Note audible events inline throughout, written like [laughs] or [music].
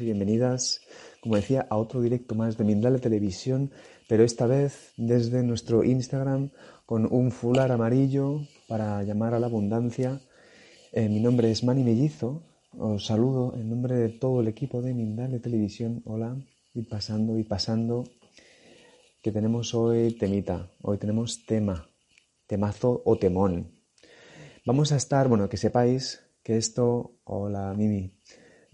Y bienvenidas, como decía, a otro directo más de Mindale Televisión, pero esta vez desde nuestro Instagram con un fular amarillo para llamar a la abundancia. Eh, mi nombre es Manny Mellizo, os saludo en nombre de todo el equipo de Mindale Televisión. Hola, y pasando y pasando, que tenemos hoy temita, hoy tenemos tema, temazo o temón. Vamos a estar, bueno, que sepáis que esto, hola Mimi,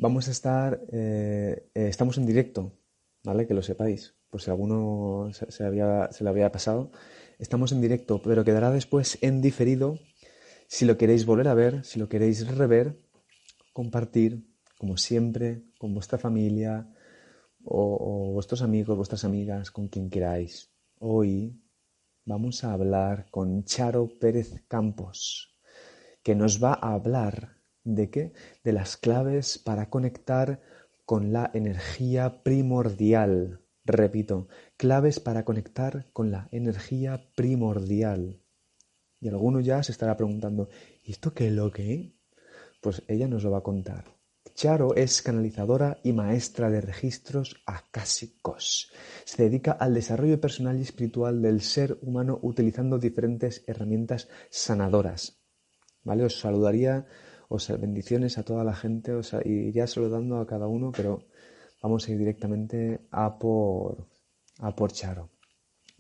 Vamos a estar, eh, eh, estamos en directo, ¿vale? Que lo sepáis, por si alguno se, se había, le había pasado. Estamos en directo, pero quedará después en diferido. Si lo queréis volver a ver, si lo queréis rever, compartir, como siempre, con vuestra familia o vuestros amigos, vuestras amigas, con quien queráis. Hoy vamos a hablar con Charo Pérez Campos, que nos va a hablar ¿De qué? De las claves para conectar con la energía primordial. Repito, claves para conectar con la energía primordial. Y alguno ya se estará preguntando, ¿y esto qué es lo que? Pues ella nos lo va a contar. Charo es canalizadora y maestra de registros acásicos. Se dedica al desarrollo personal y espiritual del ser humano utilizando diferentes herramientas sanadoras. ¿Vale? Os saludaría o sea, bendiciones a toda la gente, o sea, y ya saludando a cada uno, pero vamos a ir directamente a por, a por Charo.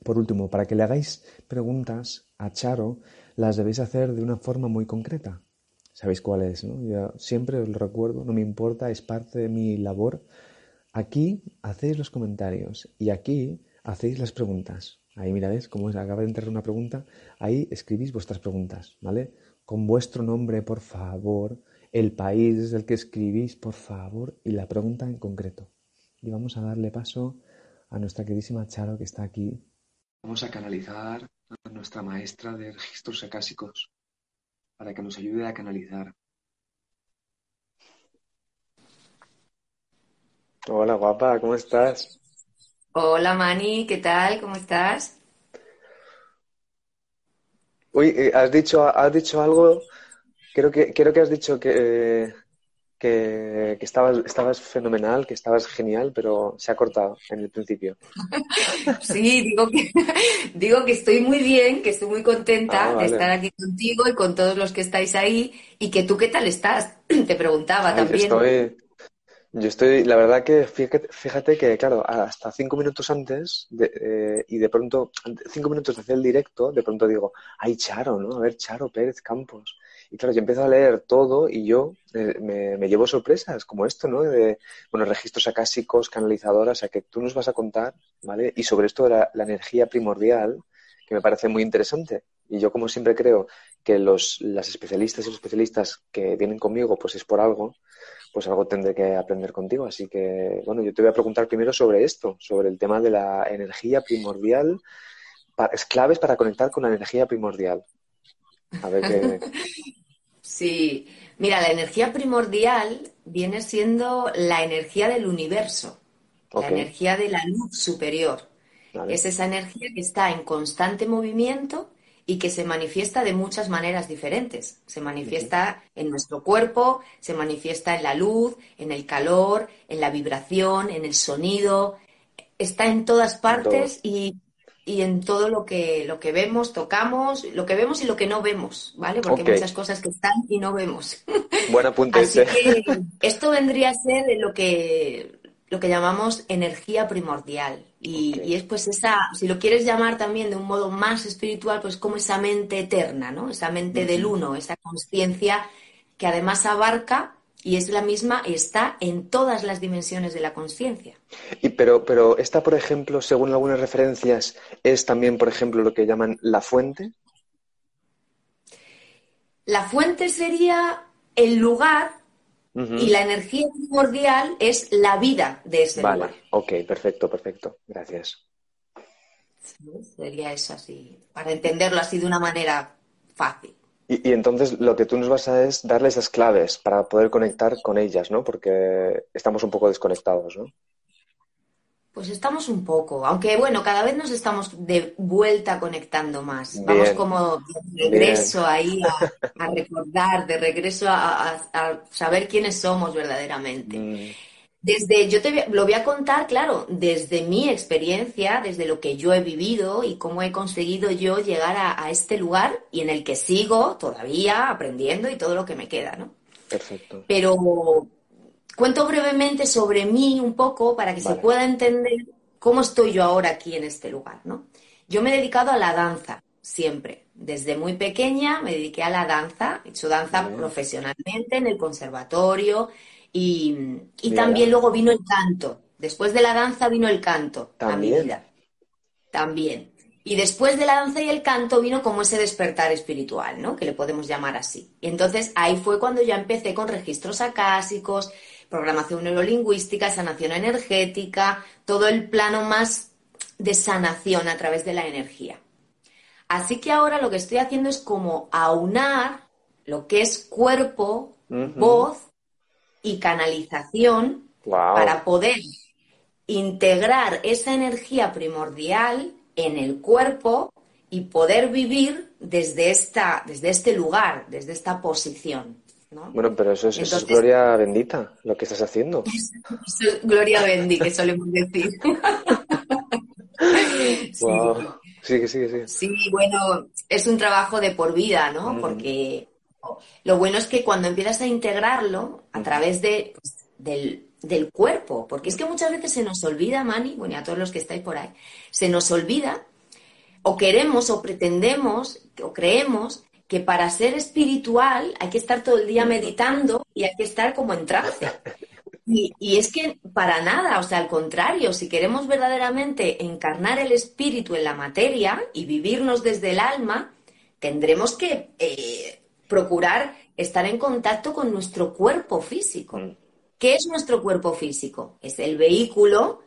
Por último, para que le hagáis preguntas a Charo, las debéis hacer de una forma muy concreta. Sabéis cuál es, ¿no? Yo siempre os lo recuerdo, no me importa, es parte de mi labor. Aquí hacéis los comentarios y aquí hacéis las preguntas. Ahí miráis cómo acaba de entrar una pregunta, ahí escribís vuestras preguntas, ¿vale? Con vuestro nombre, por favor, el país desde el que escribís, por favor, y la pregunta en concreto. Y vamos a darle paso a nuestra queridísima Charo que está aquí. Vamos a canalizar a nuestra maestra de registros acásicos para que nos ayude a canalizar. Hola guapa, ¿cómo estás? Hola Mani, ¿qué tal? ¿Cómo estás? Uy, eh, has dicho, has dicho algo, creo que, creo que has dicho que, que, que estabas, estabas fenomenal, que estabas genial, pero se ha cortado en el principio. [laughs] Sí, digo que, [laughs] digo que estoy muy bien, que estoy muy contenta Ah, de estar aquí contigo y con todos los que estáis ahí y que tú qué tal estás. [clears throat] Te preguntaba Ay, también. estoy, yo estoy, la verdad que fíjate, fíjate que, claro, hasta cinco minutos antes de, eh, y de pronto, cinco minutos de hacer el directo, de pronto digo, ay, Charo, ¿no? A ver, Charo Pérez Campos. Y claro, yo empiezo a leer todo y yo eh, me, me llevo sorpresas como esto, ¿no? De, bueno, registros acásicos, canalizadoras, o sea, que tú nos vas a contar, ¿vale? Y sobre esto de la, la energía primordial, que me parece muy interesante. Y yo, como siempre, creo que los, las especialistas y los especialistas que vienen conmigo, pues es por algo, pues algo tendré que aprender contigo. Así que, bueno, yo te voy a preguntar primero sobre esto, sobre el tema de la energía primordial, pa- es claves para conectar con la energía primordial. A ver qué. [laughs] Sí, mira, la energía primordial viene siendo la energía del universo, la energía de la luz superior. vale. Es esa energía que está en constante movimiento y que se manifiesta de muchas maneras diferentes. Se manifiesta en nuestro cuerpo, se manifiesta en la luz, en el calor, en la vibración, en el sonido. Está en todas partes y, y en todo lo que, lo que vemos, tocamos, lo que vemos y lo que no vemos, ¿vale? Porque hay muchas cosas que están y no vemos. [laughs] Buen apunte Así que esto vendría a ser lo que, lo que llamamos energía primordial. Y, es pues esa, si lo quieres llamar también de un modo más espiritual, pues como esa mente eterna, ¿no? Esa mente del uno, esa conciencia que además abarca y es la misma, está en todas las dimensiones de la conciencia. Y pero, pero esta, por ejemplo, según algunas referencias, es también, por ejemplo, lo que llaman la fuente. La fuente sería el lugar y la energía primordial es la vida de ese Vale, lugar. ok, perfecto, perfecto. Gracias. Sería eso así, para entenderlo así de una manera fácil. Y, y entonces lo que tú nos vas a es darle esas claves para poder conectar con ellas, ¿no? Porque estamos un poco desconectados, ¿no? Pues estamos un poco, aunque bueno, cada vez nos estamos de vuelta conectando más. Bien. Vamos como de regreso ahí a, a recordar, de regreso a, a- a saber quiénes somos verdaderamente. Mm, Desde, yo te lo voy a contar, claro, desde mi experiencia, desde lo que yo he vivido y cómo he conseguido yo llegar a este lugar y en el que sigo todavía aprendiendo y todo lo que me queda, ¿no? perfecto. Pero cuento brevemente sobre mí un poco para que Vale. se pueda entender cómo estoy yo ahora aquí en este lugar, ¿no? Yo me he dedicado a la danza siempre. Desde muy pequeña me dediqué a la danza, he hecho danza Bien. profesionalmente en el conservatorio y, y también luego vino el canto. Después de la danza vino el canto a mi ¿También? vida. También. Y después de la danza y el canto vino como ese despertar espiritual, ¿no? Que le podemos llamar así. Y entonces ahí fue cuando ya empecé con registros acásicos, programación neurolingüística, sanación energética, todo el plano más de sanación a través de la energía. Así que ahora lo que estoy haciendo es como aunar lo que es cuerpo, voz y canalización Wow. para poder integrar esa energía primordial en el cuerpo y poder vivir desde, esta, desde este lugar, desde esta posición. ¿No? Bueno, pero eso es, eso es Entonces- gloria bendita, lo que estás haciendo. [laughs] Eso es Gloria Bendy, que solemos decir. [laughs] Sí. Wow. Sigue, sigue, sigue. Sí, bueno, es un trabajo de por vida, ¿no? Mm. Porque lo bueno es que cuando empiezas a integrarlo a través de, pues, del, del cuerpo, porque es que muchas veces se nos olvida, Mani, bueno, y a todos los que estáis por ahí, se nos olvida o queremos o pretendemos o creemos que para ser espiritual hay que estar todo el día meditando y hay que estar como en trance. Y, y es que para nada, o sea, al contrario, si queremos verdaderamente encarnar el espíritu en la materia y vivirnos desde el alma, tendremos que eh, procurar estar en contacto con nuestro cuerpo físico. Mm. ¿Qué es nuestro cuerpo físico? Es el vehículo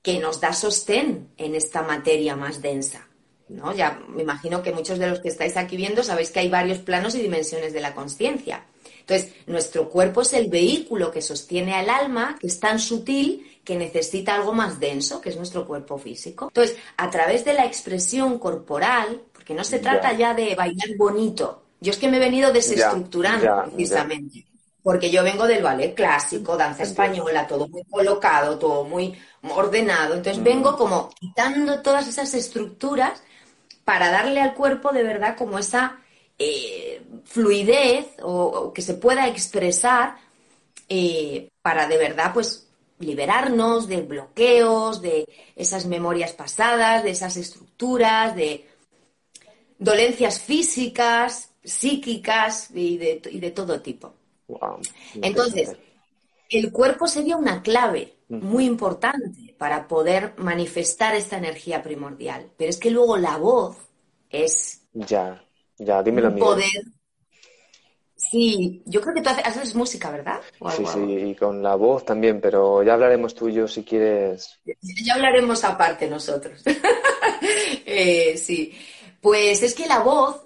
que nos da sostén en esta materia más densa. ¿No? Ya me imagino que muchos de los que estáis aquí viendo sabéis que hay varios planos y dimensiones de la conciencia. Entonces, nuestro cuerpo es el vehículo que sostiene al alma, que es tan sutil que necesita algo más denso, que es nuestro cuerpo físico. Entonces, a través de la expresión corporal, porque no se trata ya, de bailar bonito, yo es que me he venido desestructurando ya, precisamente. Porque yo vengo del ballet clásico, danza española, todo muy colocado, todo muy ordenado. Entonces Mm. vengo como quitando todas esas estructuras para darle al cuerpo de verdad como esa eh, fluidez o, o que se pueda expresar eh, para de verdad pues liberarnos de bloqueos, de esas memorias pasadas, de esas estructuras, de dolencias físicas, psíquicas y de, y de todo tipo. Wow. Entonces, el cuerpo sería una clave muy importante para poder manifestar esta energía primordial. Pero es que luego la voz es Ya, ya, dímelo un poder. Sí, yo creo que tú haces, haces música, ¿verdad? O Sí, algo- sí, y con la voz también, pero ya hablaremos tú y yo si quieres. Ya hablaremos aparte nosotros. [laughs] Eh, sí, pues es que la voz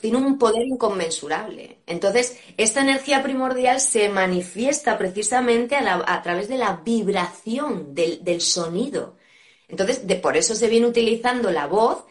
tiene un poder inconmensurable. Entonces, esta energía primordial se manifiesta precisamente a, través de la vibración del, sonido. Entonces, por eso se viene utilizando la voz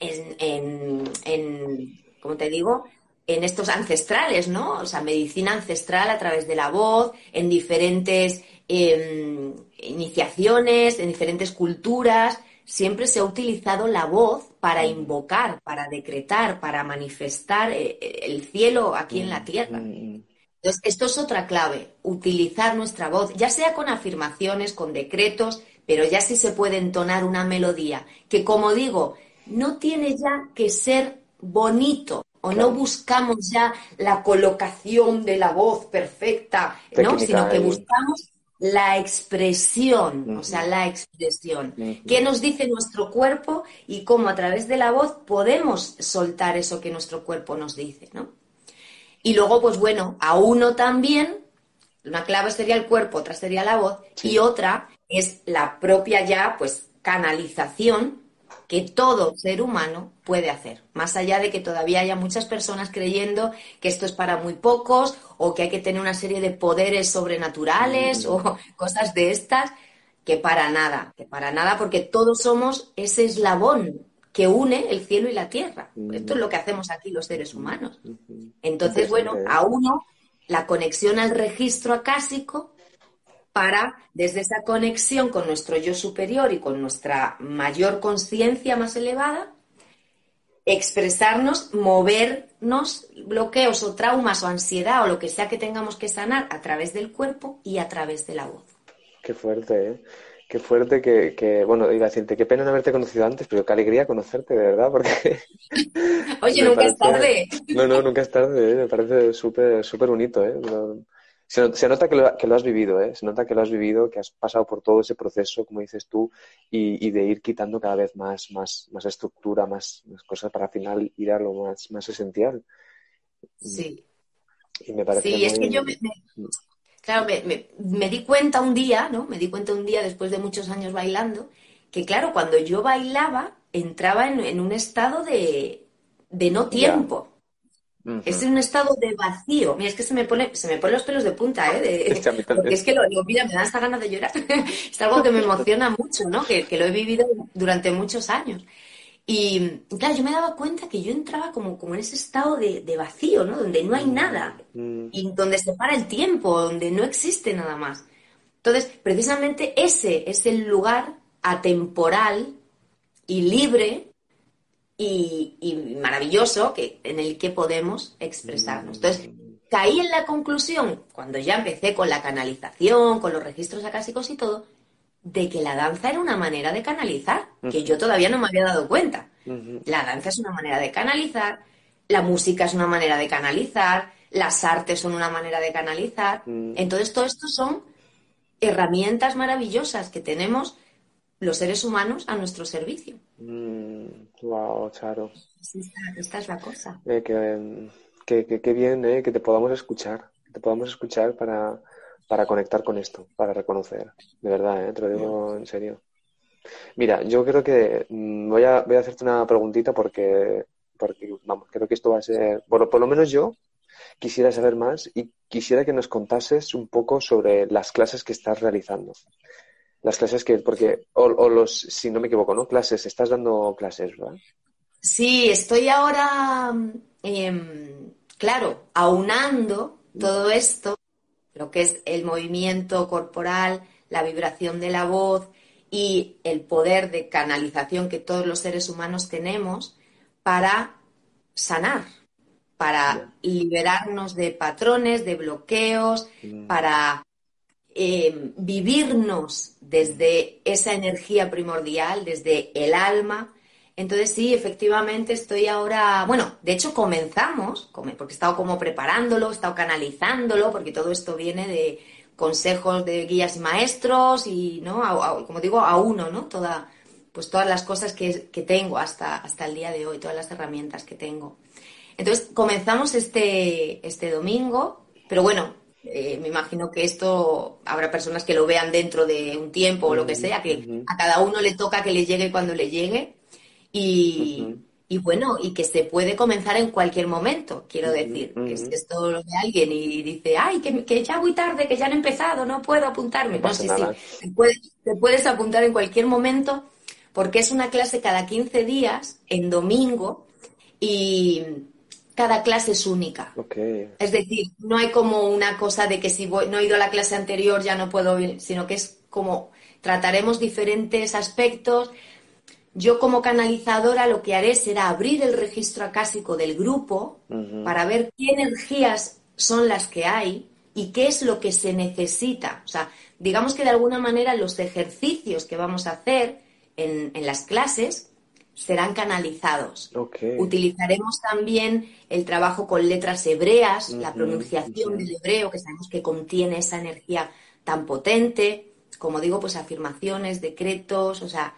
en, en, en, ¿cómo te digo? En estos ancestrales, ¿no? O sea, medicina ancestral a través de la voz, en diferentes em, iniciaciones, en diferentes culturas. Siempre se ha utilizado la voz para invocar, para decretar, para manifestar eh, eh, el cielo aquí en la tierra. Mm, Entonces, esto es otra clave, utilizar nuestra voz, ya sea con afirmaciones, con decretos, pero ya sí se puede entonar una melodía, que como digo, no tiene ya que ser bonito, o no buscamos ya la colocación de la voz perfecta, ¿no? Sino que buscamos la expresión, o sea, la expresión. ¿Qué nos dice nuestro cuerpo y cómo a través de la voz podemos soltar eso que nuestro cuerpo nos dice, ¿no? Y luego, pues bueno, a uno también Una clave sería el cuerpo, otra sería la voz y otra es la propia ya, pues, canalización que todo ser humano puede hacer, más allá de que todavía haya muchas personas creyendo que esto es para muy pocos o que hay que tener una serie de poderes sobrenaturales o [laughs] cosas de estas, que para nada, que para nada, porque todos somos ese eslabón que une el cielo y la tierra. Esto es lo que hacemos aquí los seres humanos. Entonces, bueno, a uno la conexión al registro acásico para, desde esa conexión con nuestro yo superior y con nuestra mayor conciencia más elevada, expresarnos, movernos, bloqueos o traumas o ansiedad o lo que sea que tengamos que sanar a través del cuerpo y a través de la voz. Qué fuerte, ¿eh? Qué fuerte que, que, bueno, iba a decirte, qué pena no haberte conocido antes, pero qué alegría conocerte, de verdad, porque... [laughs] Oye, [laughs] nunca es tarde. No, no, nunca es tarde, ¿eh? me parece súper, súper bonito, ¿eh? Se, nota que lo, que lo, has vivido, ¿eh? Se nota que lo has vivido, que has pasado por todo ese proceso, como dices tú, y, y de ir quitando cada vez más, más, más estructura, más, más, cosas para al final ir a lo más, más esencial. Sí. Y me parece sí, muy... es que yo me, me, claro, me, me, me, di cuenta un día, ¿no? Me di cuenta un día después de muchos años bailando, que claro, cuando yo bailaba, entraba en, en un estado de, de no tiempo. Es un estado de vacío. Mira, es que se me pone, se me ponen los pelos de punta, ¿eh? De- Es que porque es que lo, lo- mira, me da hasta ganas de llorar. [laughs] es algo que me emociona mucho, ¿no? Que, que lo he vivido durante muchos años. Y claro, yo me daba cuenta que yo entraba como, como en ese estado de, de vacío, ¿no? Donde no hay nada. Mm, Y donde se para el tiempo, donde no existe nada más. Entonces, precisamente ese es el lugar atemporal y libre y, y maravilloso que, en el que podemos expresarnos. Entonces, caí en la conclusión, cuando ya empecé con la canalización, con los registros acásicos y todo, de que la danza era una manera de canalizar, que yo todavía no me había dado cuenta. La danza es una manera de canalizar, la música es una manera de canalizar, las artes son una manera de canalizar. Mm. Entonces, todo esto son herramientas maravillosas que tenemos los seres humanos a nuestro servicio. Mm, wow, Charo. Esta es la cosa. Eh, que, que, que- que bien, eh, que te podamos escuchar, que te podamos escuchar para, para conectar con esto, para reconocer. De verdad, eh, te lo digo en serio. Mira, yo creo que mm, voy a, voy a hacerte una preguntita porque, porque, vamos, creo que esto va a ser, por, por lo menos yo quisiera saber más y quisiera que nos contases un poco sobre las clases que estás realizando. Las clases que, porque, o, o los, si no me equivoco, ¿no? Clases, estás dando clases, ¿verdad? Sí, estoy ahora, em, claro, aunando todo esto, lo que es el movimiento corporal, la vibración de la voz y el poder de canalización que todos los seres humanos tenemos para sanar, para liberarnos de patrones, de bloqueos, Mm. para eh, vivirnos desde esa energía primordial, desde el alma. Entonces sí, efectivamente estoy ahora, bueno, de hecho comenzamos, come- porque he estado como preparándolo, he estado canalizándolo, porque todo esto viene de consejos de guías y maestros y, ¿no? Como digo, a uno, ¿no? Toda, pues todas las cosas que, que tengo hasta, hasta el día de hoy, todas las herramientas que tengo. Entonces comenzamos este, este domingo, pero bueno, eh, me imagino que esto habrá personas que lo vean dentro de un tiempo o lo que sea, que a cada uno le toca que le llegue cuando le llegue y, y bueno, y que se puede comenzar en cualquier momento, quiero decir, que si ujú. esto lo ve alguien y dice, ay, que, que ya voy tarde, que ya han empezado, no puedo apuntarme. No No, pasa sí, nada. sí, te puedes, te puedes apuntar en cualquier momento porque es una clase cada 15 días, en domingo, y cada clase es única. Es decir, no hay como una cosa de que si voy, no he ido a la clase anterior ya no puedo ir, sino que es como trataremos diferentes aspectos. Yo como canalizadora lo que haré será abrir el registro acásico del grupo para ver qué energías son las que hay y qué es lo que se necesita. O sea, digamos que de alguna manera los ejercicios que vamos a hacer en, en las clases serán canalizados. Utilizaremos también el trabajo con letras hebreas, la pronunciación ujú. del hebreo, que sabemos que contiene esa energía tan potente. Como digo, pues afirmaciones, decretos, o sea,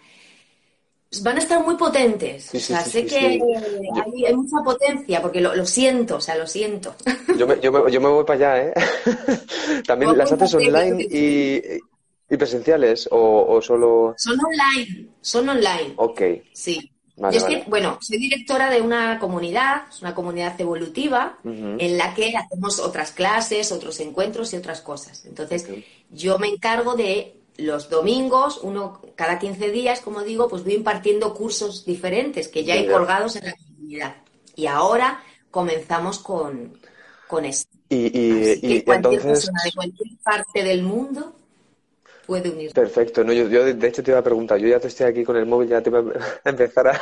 van a estar muy potentes. Sí, sí, o sea, sí, sé sí, que. Hay, hay mucha potencia, porque lo, lo siento, o sea, lo siento. Yo me, yo me, yo me voy para allá, ¿eh? [laughs] También las haces online y, y presenciales o, o solo... Son online, son online. Ok, Sí. Vale, Yo es vale. que, bueno, soy directora de una comunidad, es una comunidad evolutiva, en la que hacemos otras clases, otros encuentros y otras cosas. Entonces, yo me encargo de los domingos, uno cada 15 días, como digo, pues voy impartiendo cursos diferentes que ya hay colgados en la comunidad. Y ahora comenzamos con, con esto. y, y, Así que y cualquier entonces... persona de cualquier parte del mundo puede. Perfecto, no, yo, yo de hecho te iba a preguntar, yo ya te estoy aquí con el móvil, ya te iba a [laughs] empezar a,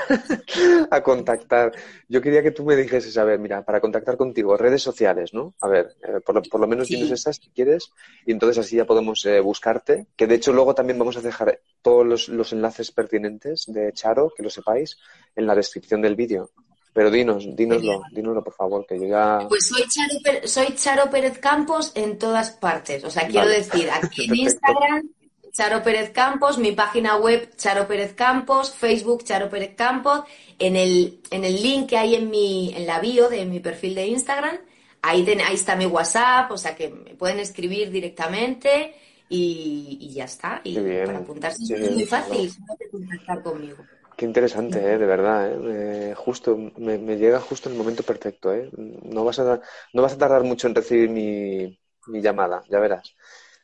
a contactar. Yo quería que tú me dijeses, a ver, mira, para contactar contigo, redes sociales, ¿no? A ver, eh, por, lo, por lo menos Sí. tienes esas si quieres, y entonces así ya podemos eh, buscarte, que de hecho luego también vamos a dejar todos los, los enlaces pertinentes de Charo, que lo sepáis, en la descripción del vídeo. Pero dinos, dínoslo, dínoslo por favor, que yo ya... Pues soy Charo, soy Charo Pérez Campos en todas partes. O sea, quiero Vale. decir, aquí [laughs] en. Instagram, Charo Pérez Campos, mi página web, Charo Pérez Campos, Facebook, Charo Pérez Campos, en el, en el link que hay en mi, en la bio de mi perfil de Instagram, ahí, ten- ahí está mi WhatsApp, o sea que me pueden escribir directamente y, y ya está. Y para apuntarse Sí, es muy fácil, que contactar conmigo. Qué interesante, ¿eh? de verdad, ¿eh? Eh, justo, me, me llega justo en el momento perfecto, ¿eh? No vas a, no vas a tardar mucho en recibir mi, mi llamada, ya verás.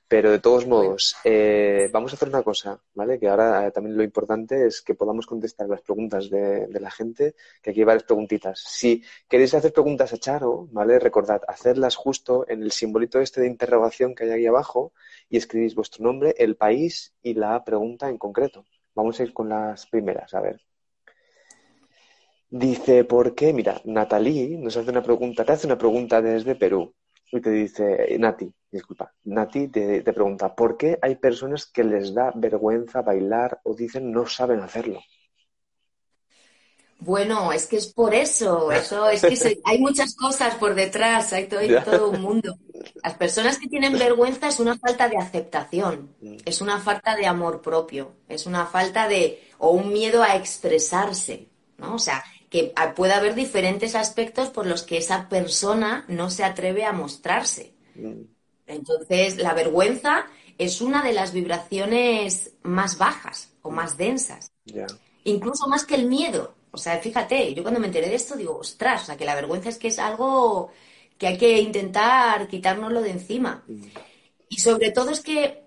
Pero de todos modos, eh, vamos a hacer una cosa, ¿vale? Que ahora eh, también lo importante es que podamos contestar las preguntas de, de la gente, que aquí hay varias preguntitas. Si queréis hacer preguntas a Charo, ¿vale? Recordad, hacerlas justo en el simbolito este de interrogación que hay ahí abajo y escribís vuestro nombre, el país y la pregunta en concreto. Vamos a ir con las primeras, a ver. Dice, ¿por qué? Mira, Natalie nos hace una pregunta, te hace una pregunta desde Perú. Y te dice, Nati, disculpa, Nati te, te pregunta, ¿por qué hay personas que les da vergüenza bailar o dicen no saben hacerlo? Bueno, es que es por eso, eso [laughs] es que se- hay muchas cosas por detrás, hay todo, hay Ya. todo un mundo. Las personas que tienen vergüenza es una falta de aceptación, Mm. es una falta de amor propio, es una falta de o un miedo a expresarse, ¿no? O sea, que puede haber diferentes aspectos por los que esa persona no se atreve a mostrarse. Mm, Entonces, la vergüenza es una de las vibraciones más bajas o más densas incluso más que el miedo. O sea, fíjate, yo cuando me enteré de esto digo, ostras, o sea, que la vergüenza es que es algo que hay que intentar quitárnoslo de encima. Y sobre todo es que,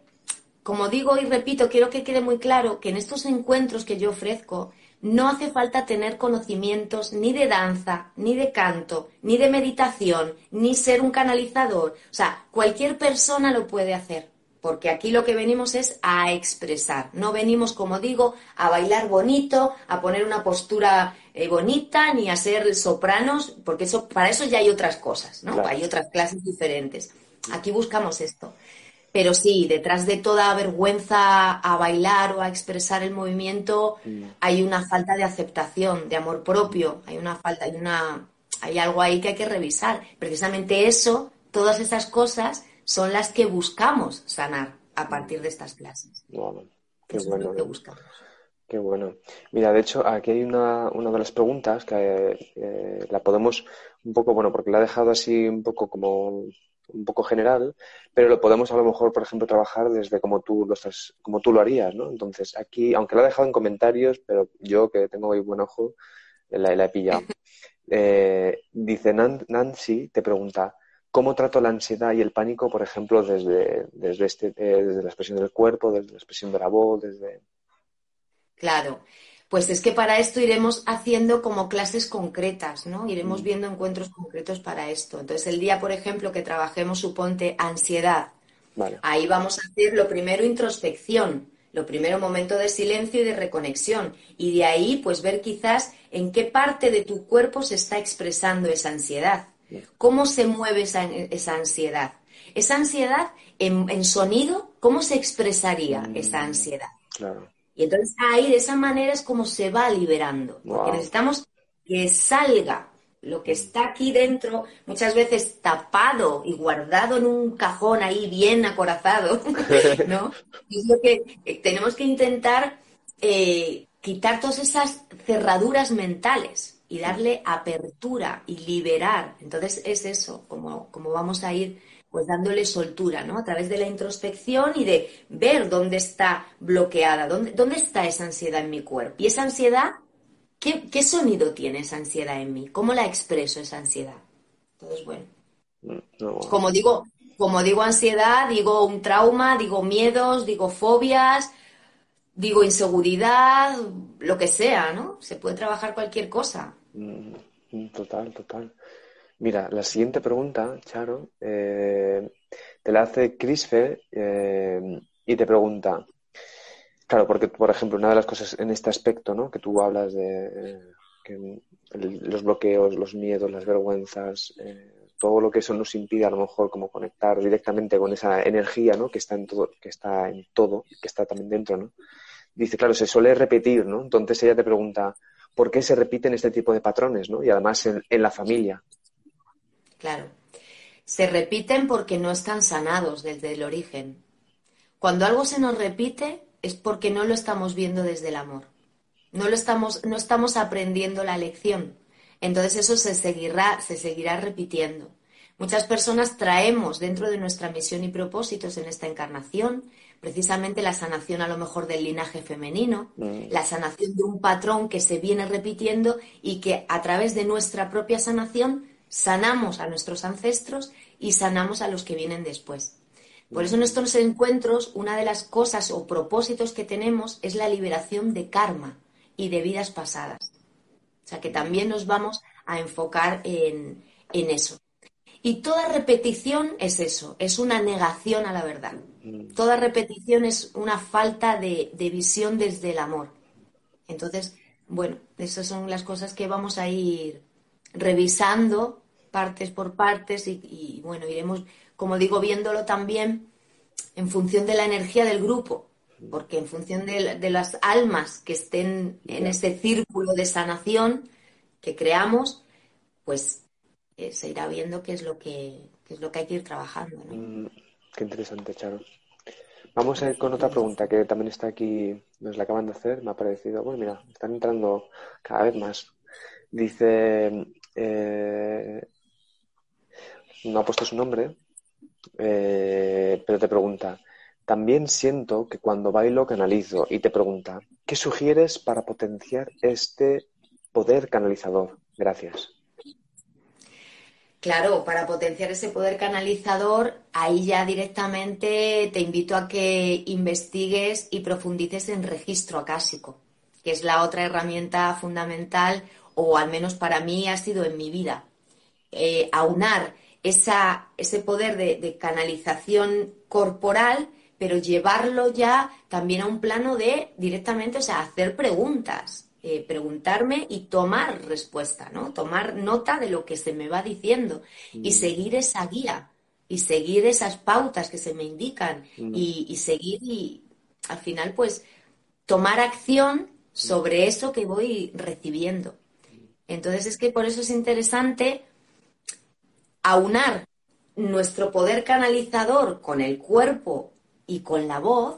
como digo y repito, quiero que quede muy claro que en estos encuentros que yo ofrezco no hace falta tener conocimientos ni de danza, ni de canto, ni de meditación, ni ser un canalizador. O sea, cualquier persona lo puede hacer. Porque aquí lo que venimos es a expresar. No venimos, como digo, a bailar bonito, a poner una postura eh, bonita, ni a ser sopranos, porque eso, para eso ya hay otras cosas, ¿no? Claro. Hay otras clases diferentes. Aquí buscamos esto. Pero sí, detrás de toda vergüenza a bailar o a expresar el movimiento hay una falta de aceptación, de amor propio, hay una falta, hay una, hay algo ahí que hay que revisar. Precisamente eso, todas esas cosas son las que buscamos sanar a partir de estas clases. qué Eso es bueno. lo que buscamos. Qué bueno. Mira, de hecho, aquí hay una, una de las preguntas que eh, la podemos un poco, bueno, porque la he dejado así un poco como un poco general, pero lo podemos a lo mejor, por ejemplo, trabajar desde como tú lo estás, como tú lo harías, ¿no? Entonces, aquí, aunque la he dejado en comentarios, pero yo que tengo ahí buen ojo, la, la he pillado. [laughs] Eh, dice Nan- Nancy, te pregunta, ¿cómo trato la ansiedad y el pánico, por ejemplo, desde, desde, este, eh, desde la expresión del cuerpo, desde la expresión de la voz, desde... Claro, pues es que para esto iremos haciendo como clases concretas, ¿no? Iremos Mm. viendo encuentros concretos para esto. Entonces, el día, por ejemplo, que trabajemos, suponte, ansiedad, Vale. ahí vamos a hacer lo primero introspección, lo primero momento de silencio y de reconexión. Y de ahí, pues ver quizás en qué parte de tu cuerpo se está expresando esa ansiedad, cómo se mueve esa, esa ansiedad. Esa ansiedad en, en sonido, ¿cómo se expresaría Mm. esa ansiedad? Claro. Y entonces ahí de esa manera es como se va liberando, porque necesitamos que salga lo que está aquí dentro, muchas veces tapado y guardado en un cajón ahí bien acorazado, [laughs] ¿no? Es lo que eh, tenemos que intentar eh, quitar todas esas cerraduras mentales y darle apertura y liberar. Entonces es eso, como, como vamos a ir pues dándole soltura, ¿no? A través de la introspección y de ver dónde está bloqueada, dónde, dónde está esa ansiedad en mi cuerpo. Y esa ansiedad, ¿qué, ¿qué sonido tiene esa ansiedad en mí? ¿Cómo la expreso esa ansiedad? Entonces, bueno. No, Como digo, como digo ansiedad, digo un trauma, digo miedos, digo fobias, digo inseguridad, lo que sea, ¿no? Se puede trabajar cualquier cosa. Mm, mm, total, total. Mira, la siguiente pregunta, Charo, eh, te la hace Crisfe eh, y te pregunta, claro, porque por ejemplo, una de las cosas en este aspecto, ¿no? Que tú hablas de eh, que los bloqueos, los miedos, las vergüenzas, todo lo que eso nos impide a lo mejor como conectar directamente con esa energía, ¿no? Que está en todo, que está en todo, que está también dentro, ¿no? Dice, claro, se suele repetir, ¿no? Entonces ella te pregunta, ¿por qué se repiten este tipo de patrones, ¿no? Y además en, la familia. Claro. Se repiten porque no están sanados desde el origen. Cuando algo se nos repite es porque no lo estamos viendo desde el amor. No lo estamos, no estamos aprendiendo la lección. Entonces eso se seguirá, se seguirá repitiendo. Muchas personas traemos dentro de nuestra misión y propósitos en esta encarnación precisamente la sanación a lo mejor del linaje femenino, Mm. la sanación de un patrón que se viene repitiendo y que a través de nuestra propia sanación sanamos a nuestros ancestros y sanamos a los que vienen después. Por eso en estos encuentros una de las cosas o propósitos que tenemos es la liberación de karma y de vidas pasadas. O sea que también nos vamos a enfocar en, en eso. Y toda repetición es eso, es una negación a la verdad. Toda repetición es una falta de, de visión desde el amor. Entonces, bueno, esas son las cosas que vamos a ir revisando partes por partes y, y, bueno, iremos, como digo, viéndolo también en función de la energía del grupo, porque en función de, de las almas que estén en ese círculo de sanación que creamos, pues eh, se irá viendo qué es lo que, es lo que hay que ir trabajando, ¿no? Mm, qué interesante, Charo. Vamos a ir con otra pregunta que también está aquí, nos la acaban de hacer, me ha parecido, bueno, mira, están entrando cada vez más. Dice, eh, no ha puesto su nombre, eh, pero te pregunta, también siento que cuando bailo canalizo y te pregunta, ¿qué sugieres para potenciar este poder canalizador? Gracias. Claro, para potenciar ese poder canalizador, ahí ya directamente te invito a que investigues y profundices en registro acásico, que es la otra herramienta fundamental, o al menos para mí ha sido en mi vida. Eh, aunar esa, ese poder de, de canalización corporal, pero llevarlo ya también a un plano de directamente, o sea, hacer preguntas, eh, preguntarme y tomar respuesta, ¿no? Tomar nota de lo que se me va diciendo y seguir esa guía y seguir esas pautas que se me indican y, y seguir y al final pues tomar acción sobre eso que voy recibiendo. Entonces es que por eso es interesante aunar nuestro poder canalizador con el cuerpo y con la voz,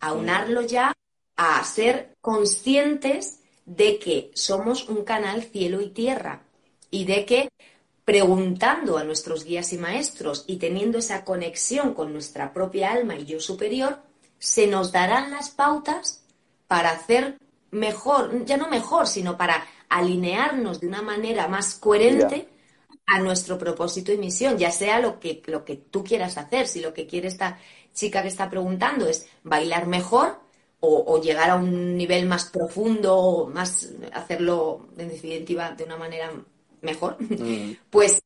aunarlo ya a ser conscientes de que somos un canal cielo y tierra y de que preguntando a nuestros guías y maestros y teniendo esa conexión con nuestra propia alma y yo superior, se nos darán las pautas para hacer mejor, ya no mejor, sino para alinearnos de una manera más coherente a nuestro propósito y misión, ya sea lo que, lo que tú quieras hacer. Si lo que quiere esta chica que está preguntando es bailar mejor o, o llegar a un nivel más profundo, más hacerlo en definitiva de una manera mejor, [laughs] pues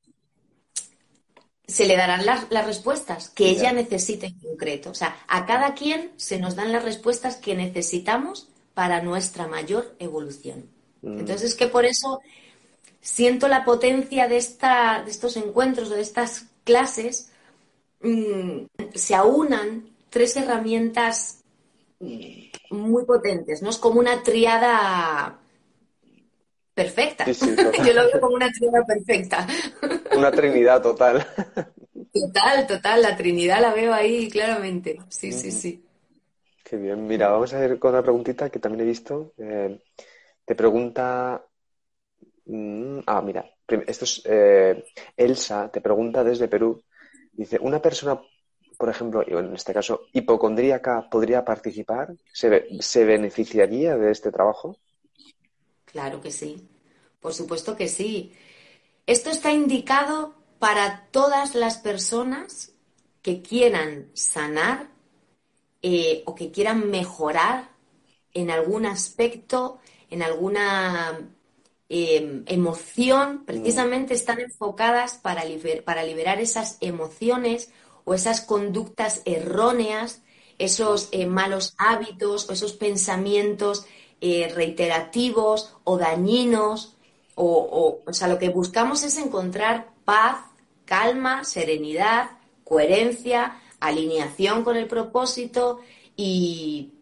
se le darán las, las respuestas que ella necesita en concreto. O sea, a cada quien se nos dan las respuestas que necesitamos para nuestra mayor evolución. Entonces es que por eso siento la potencia de, esta, de estos encuentros o de estas clases, mm, se aunan tres herramientas mm, muy potentes, ¿no? Es como una triada perfecta. Sí, sí, total. [laughs] Yo lo veo como una triada perfecta. [laughs] Una trinidad total. Total, total, la Trinidad la veo ahí claramente. Sí, sí, sí. Qué bien. Mira, vamos a ver con otra preguntita que también he visto. Eh, te pregunta. mm, ah, mira. Esto es. eh, Elsa te pregunta desde Perú. Dice: ¿Una persona, por ejemplo, en este caso, hipocondríaca, podría participar? ¿Se, se beneficiaría de este trabajo? Claro que sí, por supuesto que sí. Esto está indicado para todas las personas que quieran sanar eh, o que quieran mejorar en algún aspecto, en alguna eh, emoción, precisamente están enfocadas para, liber- para liberar esas emociones o esas conductas erróneas, esos eh, malos hábitos o esos pensamientos eh, reiterativos o dañinos. O, o, o sea, lo que buscamos es encontrar paz, calma, serenidad, coherencia, alineación con el propósito y,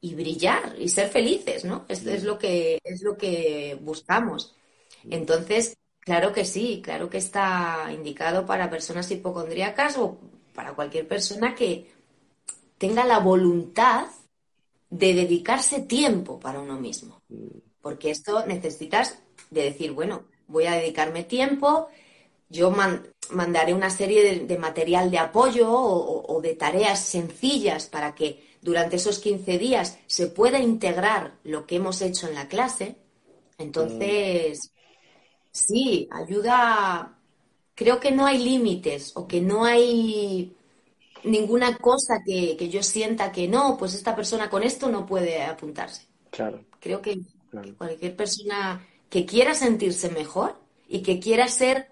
y brillar y ser felices, ¿no? Esto es lo que es lo que buscamos. Entonces, claro que sí, claro que está indicado para personas hipocondríacas o para cualquier persona que tenga la voluntad de dedicarse tiempo para uno mismo. Porque esto necesitas de decir, bueno, voy a dedicarme tiempo, yo man- mandaré una serie de, de material de apoyo o, de tareas sencillas para que durante esos 15 días se pueda integrar lo que hemos hecho en la clase. Entonces, sí, ayuda. Creo que no hay límites o que no hay ninguna cosa que, que yo sienta que no, pues esta persona con esto no puede apuntarse. Claro, Creo que claro. cualquier persona que quiera sentirse mejor y que quiera ser,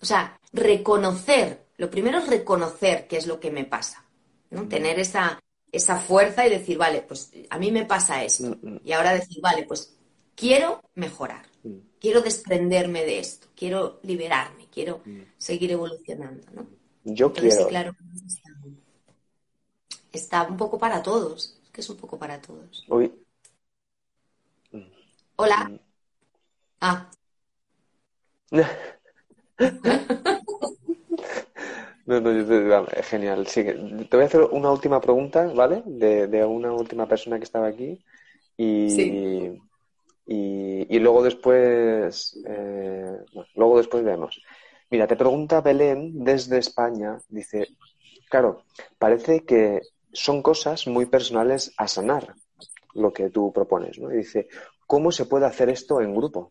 o sea, reconocer, lo primero es reconocer qué es lo que me pasa, ¿no? Tener esa, esa fuerza y decir, vale, pues a mí me pasa esto. Mm, mm. Y ahora decir, vale, pues quiero mejorar, Mm. quiero desprenderme de esto, quiero liberarme, quiero Mm. seguir evolucionando, ¿no? Yo Entonces, sí, quiero. claro, está, un poco para todos, es que es un poco para todos. Uy, Hola. Mm. Ah, [laughs] No, no, yo te- genial. Sigue. Te voy a hacer una última pregunta, ¿vale? De, de una última persona que estaba aquí. Y, Sí. y, y luego después, eh, bueno, luego después vemos. Mira, te pregunta Belén desde España. Dice, claro, parece que son cosas muy personales a sanar lo que tú propones, ¿no? Y dice, ¿cómo se puede hacer esto en grupo?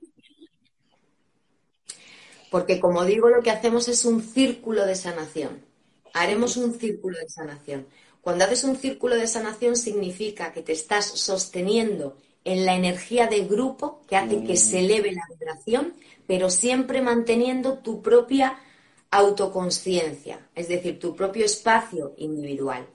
Porque como digo, lo que hacemos es un círculo de sanación. Haremos un círculo de sanación. Cuando haces un círculo de sanación significa que te estás sosteniendo en la energía de grupo que hace que se eleve la vibración, pero siempre manteniendo tu propia autoconsciencia, es decir, tu propio espacio individual.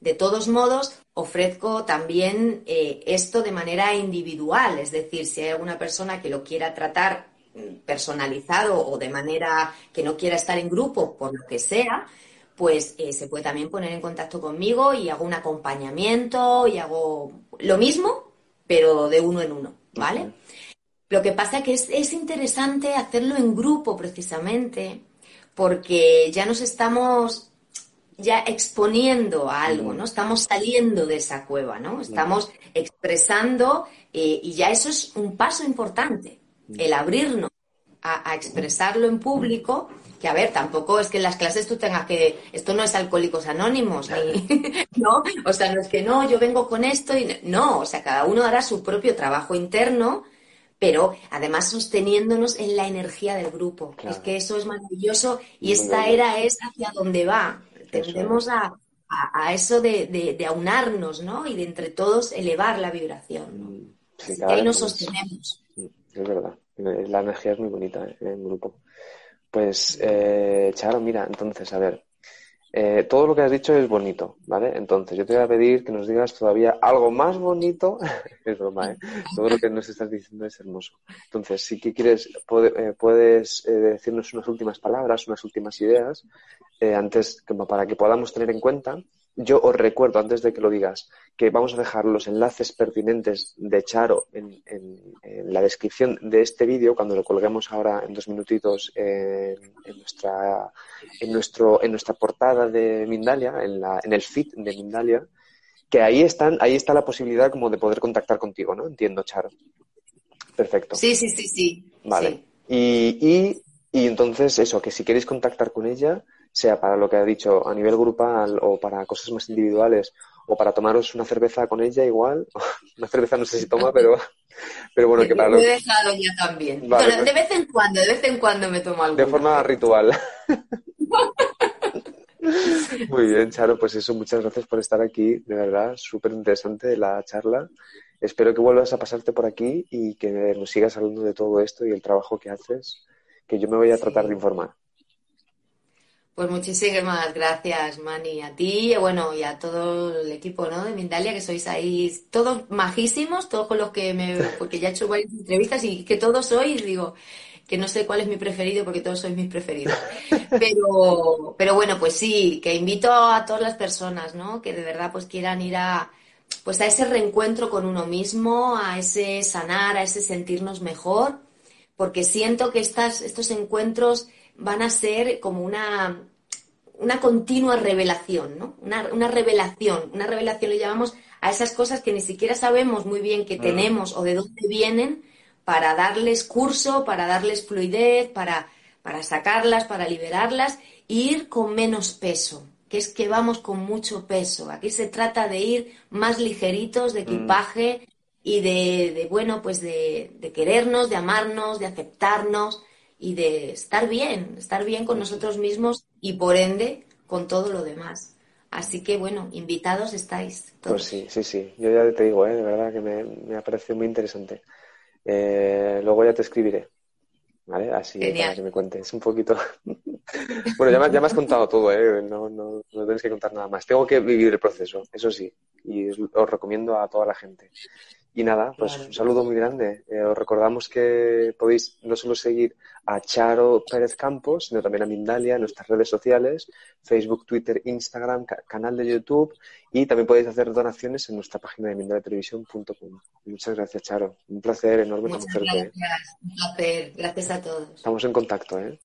De todos modos, ofrezco también eh, esto de manera individual, es decir, si hay alguna persona que lo quiera tratar mm, personalizado o de manera que no quiera estar en grupo, por lo que sea, pues eh, se puede también poner en contacto conmigo y hago un acompañamiento y hago lo mismo, pero de uno en uno, ¿vale? Lo que pasa que es, es interesante hacerlo en grupo precisamente, porque ya nos estamos ya exponiendo a algo, ¿no? Estamos saliendo de esa cueva, ¿no? Estamos expresando eh, y ya eso es un paso importante, el abrirnos a, a expresarlo en público, que a ver, tampoco es que en las clases tú tengas que, esto no es alcohólicos anónimos, ni, [laughs] ¿no? O sea, no es que no, yo vengo con esto y no, o sea, cada uno hará su propio trabajo interno, pero además sosteniéndonos en la energía del grupo. Claro. Es que eso es maravilloso y Muy esta era es hacia donde va. Tendemos a, a- a eso de, de- de aunarnos, ¿no? Y de entre todos elevar la vibración. ¿no? Mm, Sí, Así que ahí nos sostenemos. Mm, Es verdad. La energía es muy bonita eh, en grupo. Pues, eh, Charo, mira, entonces, a ver, eh, todo lo que has dicho es bonito, ¿vale? Entonces, yo te voy a pedir que nos digas todavía algo más bonito. [laughs] Es broma, ¿eh? Todo lo que nos estás diciendo es hermoso. Entonces, si que quieres, eh, puedes eh, decirnos unas últimas palabras, unas últimas ideas, eh, antes, como para que podamos tener en cuenta. Yo os recuerdo, antes de que lo digas, que vamos a dejar los enlaces pertinentes de Charo en, en- en la descripción de este vídeo, cuando lo colguemos ahora en dos minutitos en, en nuestra, en, nuestro, en nuestra portada de Mindalia, en, la, en el feed de Mindalia. que ahí están, ahí está la posibilidad como de poder contactar contigo, ¿no? Entiendo, Charo. Perfecto. Sí, sí, sí, sí. Vale. sí. Y, y, y entonces eso, que si queréis contactar con ella, sea para lo que ha dicho a nivel grupal o para cosas más individuales o para tomaros una cerveza con ella igual, [laughs] una cerveza no sé si toma, pero, pero bueno, que para Lo he dejado ya también. Vale, pues- de vez en cuando, de vez en cuando me tomo algo. de forma ritual. [laughs] Muy bien, Charo, pues eso, muchas gracias por estar aquí, de verdad, súper interesante la charla. Espero que vuelvas a pasarte por aquí y que nos sigas hablando de todo esto y el trabajo que haces, que yo me voy a tratar de informar. Pues muchísimas gracias, Mani, a ti y bueno, y a todo el equipo, ¿no? de Mindalia, que sois ahí todos majísimos, todos con los que me, porque ya he hecho varias entrevistas y que todos sois, digo, que no sé cuál es mi preferido porque todos sois mis preferidos. Pero, pero bueno, pues sí, que invito a todas las personas, ¿no? Que de verdad pues quieran ir a, pues a ese reencuentro con uno mismo, a ese sanar, a ese sentirnos mejor, porque siento que estas, estos encuentros van a ser como una, una continua revelación, ¿no? Una, una revelación, una revelación le llamamos a esas cosas que ni siquiera sabemos muy bien que tenemos o de dónde vienen para darles curso, para darles fluidez, para, para sacarlas, para liberarlas e ir con menos peso, que es que vamos con mucho peso. Aquí se trata de ir más ligeritos de equipaje y de, de, bueno, pues de, de querernos, de amarnos, de aceptarnos y de estar bien, estar bien con nosotros mismos y por ende con todo lo demás. Así que bueno, invitados estáis todos. Pues sí, sí, sí. Yo ya te digo, ¿eh? de verdad que me, me ha parecido muy interesante. Eh, luego ya te escribiré, ¿vale? Así Genial. para que me cuentes un poquito. [laughs] bueno, ya me, ya me has contado todo, ¿eh? No, no, no tienes que contar nada más. Tengo que vivir el proceso, eso sí, y os, os recomiendo a toda la gente. Y nada, pues Claro. un saludo muy grande. Eh, os recordamos que podéis no solo seguir a Charo Pérez Campos, sino también a Mindalia en nuestras redes sociales, Facebook, Twitter, Instagram, ca- canal de YouTube y también podéis hacer donaciones en nuestra página de mindaliatelevisión.com. Muchas gracias, Charo. Un placer enorme Muchas conocerte. gracias, un placer, gracias a todos. Estamos en contacto, ¿eh?